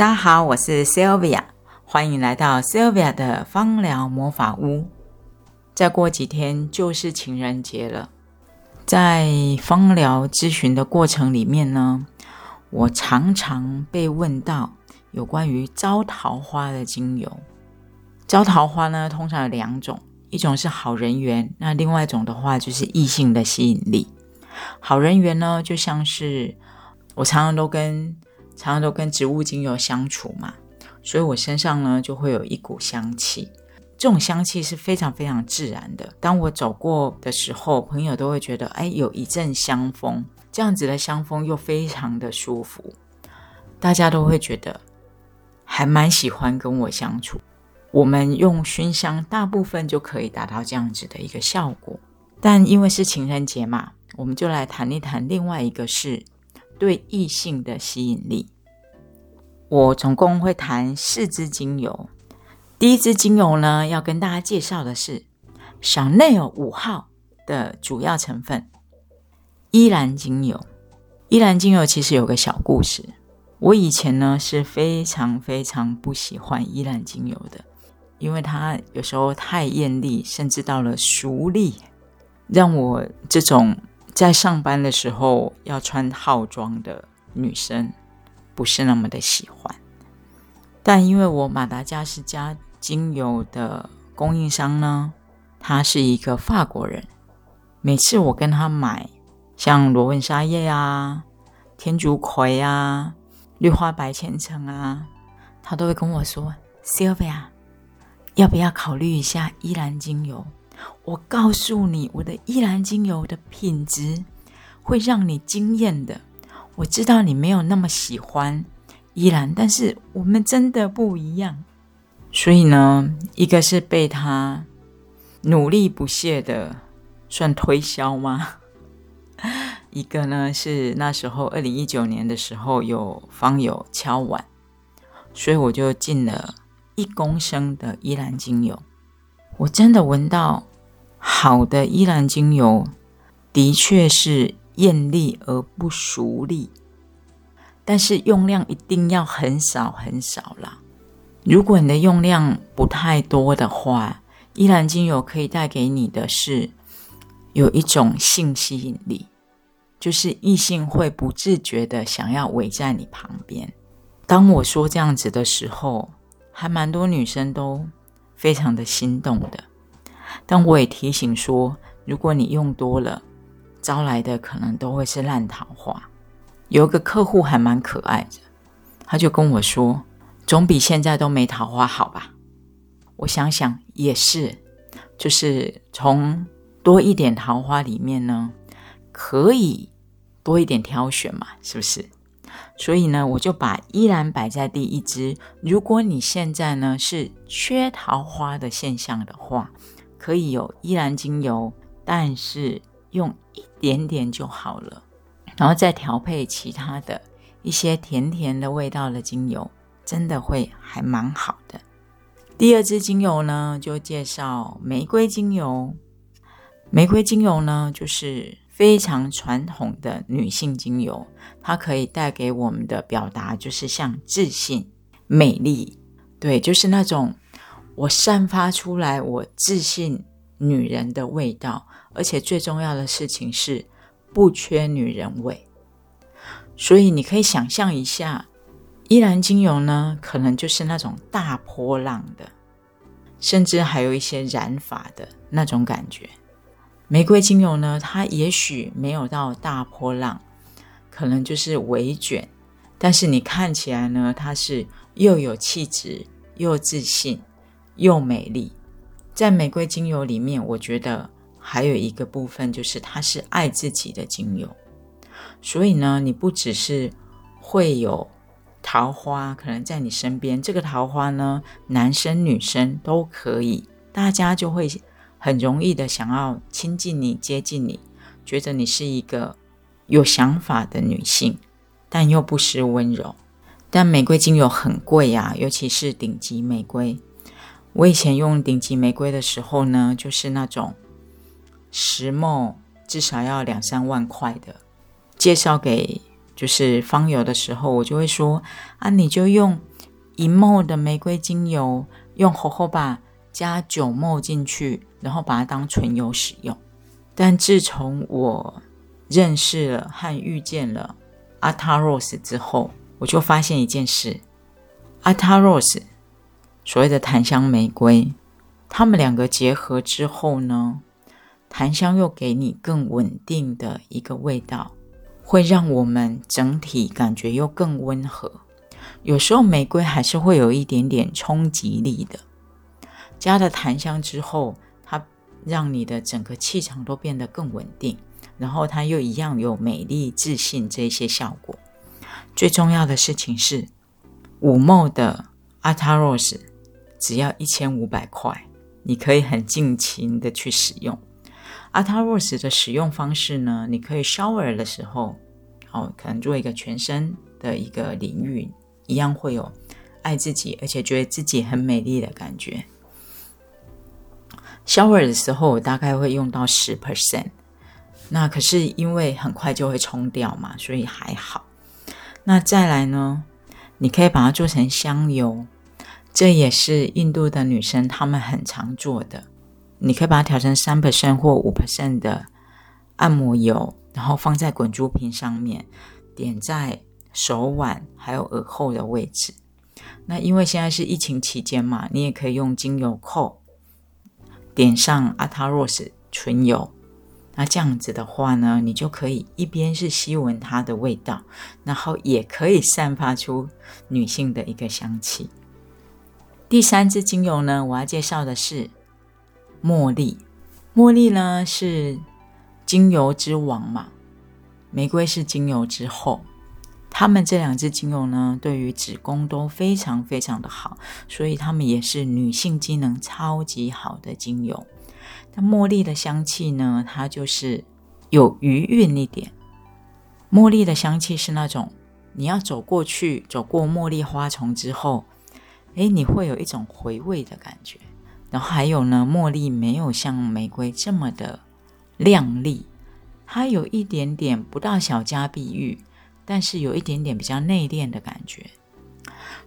大家好，我是 Sylvia，欢迎来到 Sylvia 的芳疗魔法屋。再过几天就是情人节了，在芳疗咨询的过程里面呢，我常常被问到有关于招桃花的精油。招桃花呢，通常有两种，一种是好人缘，那另外一种的话就是异性的吸引力。好人缘呢，就像是我常常都跟常常都跟植物精油相处嘛，所以我身上呢就会有一股香气，这种香气是非常非常自然的。当我走过的时候，朋友都会觉得，哎，有一阵香风，这样子的香风又非常的舒服，大家都会觉得还蛮喜欢跟我相处。我们用熏香，大部分就可以达到这样子的一个效果。但因为是情人节嘛。我们就来谈一谈另外一个是对异性的吸引力。我总共会谈四支精油。第一支精油呢，要跟大家介绍的是小内有五号的主要成分依兰精油。依兰精油其实有个小故事。我以前呢是非常非常不喜欢依兰精油的，因为它有时候太艳丽，甚至到了熟丽，让我这种。在上班的时候要穿套装的女生不是那么的喜欢，但因为我马达加斯加精油的供应商呢，他是一个法国人，每次我跟他买像罗纹沙叶啊、天竺葵啊、绿花白千层啊，他都会跟我说：“Sylvia，要不要考虑一下依兰精油？”我告诉你，我的依兰精油的品质会让你惊艳的。我知道你没有那么喜欢依兰，但是我们真的不一样。所以呢，一个是被他努力不懈的算推销吗？一个呢是那时候二零一九年的时候有方友敲碗，所以我就进了一公升的依兰精油。我真的闻到。好的依兰精油的确是艳丽而不熟丽，但是用量一定要很少很少啦。如果你的用量不太多的话，依兰精油可以带给你的是有一种性吸引力，就是异性会不自觉的想要围在你旁边。当我说这样子的时候，还蛮多女生都非常的心动的。但我也提醒说，如果你用多了，招来的可能都会是烂桃花。有个客户还蛮可爱的，他就跟我说：“总比现在都没桃花好吧？”我想想也是，就是从多一点桃花里面呢，可以多一点挑选嘛，是不是？所以呢，我就把依然摆在第一支。如果你现在呢是缺桃花的现象的话，可以有依兰精油，但是用一点点就好了，然后再调配其他的一些甜甜的味道的精油，真的会还蛮好的。第二支精油呢，就介绍玫瑰精油。玫瑰精油呢，就是非常传统的女性精油，它可以带给我们的表达就是像自信、美丽，对，就是那种。我散发出来我自信女人的味道，而且最重要的事情是不缺女人味。所以你可以想象一下，依兰精油呢，可能就是那种大波浪的，甚至还有一些染发的那种感觉。玫瑰精油呢，它也许没有到大波浪，可能就是微卷，但是你看起来呢，它是又有气质又自信。又美丽，在玫瑰精油里面，我觉得还有一个部分就是它是爱自己的精油。所以呢，你不只是会有桃花可能在你身边，这个桃花呢，男生女生都可以，大家就会很容易的想要亲近你、接近你，觉得你是一个有想法的女性，但又不失温柔。但玫瑰精油很贵呀，尤其是顶级玫瑰。我以前用顶级玫瑰的时候呢，就是那种十墨至少要两三万块的。介绍给就是芳友的时候，我就会说啊，你就用一沫的玫瑰精油，用荷荷巴加九沫进去，然后把它当唇油使用。但自从我认识了和遇见了阿塔罗斯之后，我就发现一件事：阿塔罗斯所谓的檀香玫瑰，它们两个结合之后呢，檀香又给你更稳定的一个味道，会让我们整体感觉又更温和。有时候玫瑰还是会有一点点冲击力的，加了檀香之后，它让你的整个气场都变得更稳定，然后它又一样有美丽、自信这些效果。最重要的事情是，五茂的阿塔罗斯只要一千五百块，你可以很尽情的去使用。阿塔罗斯的使用方式呢，你可以 shower 的时候，哦，可能做一个全身的一个淋浴。一样会有爱自己，而且觉得自己很美丽的感觉。shower 的时候，我大概会用到十 percent，那可是因为很快就会冲掉嘛，所以还好。那再来呢，你可以把它做成香油，这也是印度的女生她们很常做的。你可以把它调成三 percent 或五 percent 的按摩油，然后放在滚珠瓶上面，点在。手腕还有耳后的位置，那因为现在是疫情期间嘛，你也可以用精油扣点上阿塔若斯唇油，那这样子的话呢，你就可以一边是吸闻它的味道，然后也可以散发出女性的一个香气。第三支精油呢，我要介绍的是茉莉。茉莉呢是精油之王嘛，玫瑰是精油之后。他们这两支精油呢，对于子宫都非常非常的好，所以他们也是女性机能超级好的精油。那茉莉的香气呢，它就是有余韵一点。茉莉的香气是那种你要走过去，走过茉莉花丛之后，诶，你会有一种回味的感觉。然后还有呢，茉莉没有像玫瑰这么的亮丽，它有一点点不到小家碧玉。但是有一点点比较内敛的感觉，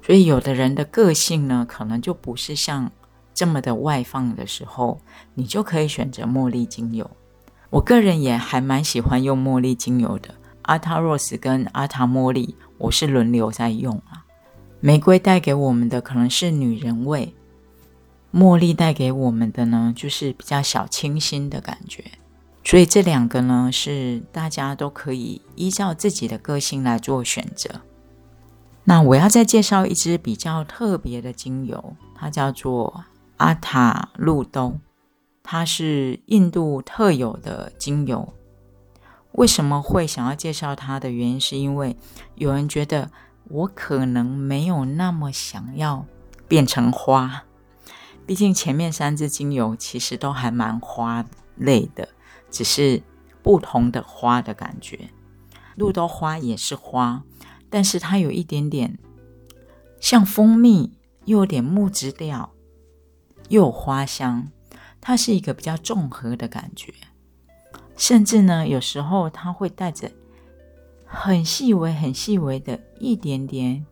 所以有的人的个性呢，可能就不是像这么的外放的时候，你就可以选择茉莉精油。我个人也还蛮喜欢用茉莉精油的，阿塔若斯跟阿塔茉莉，我是轮流在用啊。玫瑰带给我们的可能是女人味，茉莉带给我们的呢，就是比较小清新的感觉。所以这两个呢，是大家都可以依照自己的个性来做选择。那我要再介绍一支比较特别的精油，它叫做阿塔露兜，它是印度特有的精油。为什么会想要介绍它的原因，是因为有人觉得我可能没有那么想要变成花，毕竟前面三支精油其实都还蛮花类的。只是不同的花的感觉，鹿豆花也是花，但是它有一点点像蜂蜜，又有点木质调，又有花香，它是一个比较综合的感觉。甚至呢，有时候它会带着很细微、很细微的一点点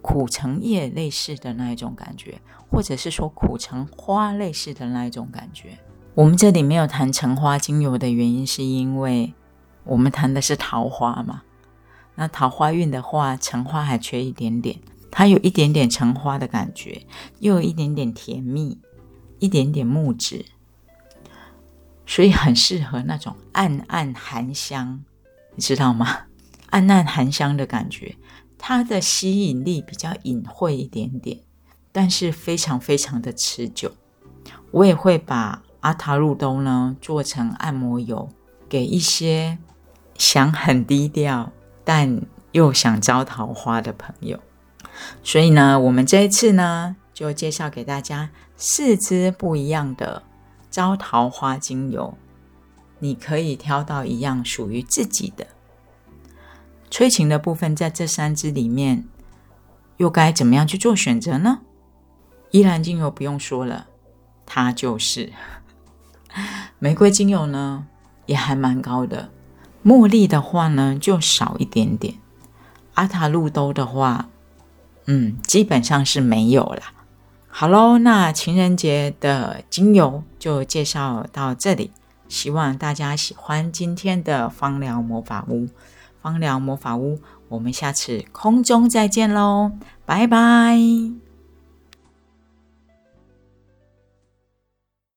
苦橙叶类似的那一种感觉，或者是说苦橙花类似的那一种感觉。我们这里没有谈橙花精油的原因，是因为我们谈的是桃花嘛。那桃花运的话，橙花还缺一点点，它有一点点橙花的感觉，又有一点点甜蜜，一点点木质，所以很适合那种暗暗含香，你知道吗？暗暗含香的感觉，它的吸引力比较隐晦一点点，但是非常非常的持久。我也会把。阿塔露兜呢，做成按摩油，给一些想很低调但又想招桃花的朋友。所以呢，我们这一次呢，就介绍给大家四支不一样的招桃花精油，你可以挑到一样属于自己的。催情的部分在这三支里面，又该怎么样去做选择呢？依兰精油不用说了，它就是。玫瑰精油呢也还蛮高的，茉莉的话呢就少一点点，阿塔露兜的话，嗯，基本上是没有了。好喽，那情人节的精油就介绍到这里，希望大家喜欢今天的芳疗魔法屋。芳疗魔法屋，我们下次空中再见喽，拜拜。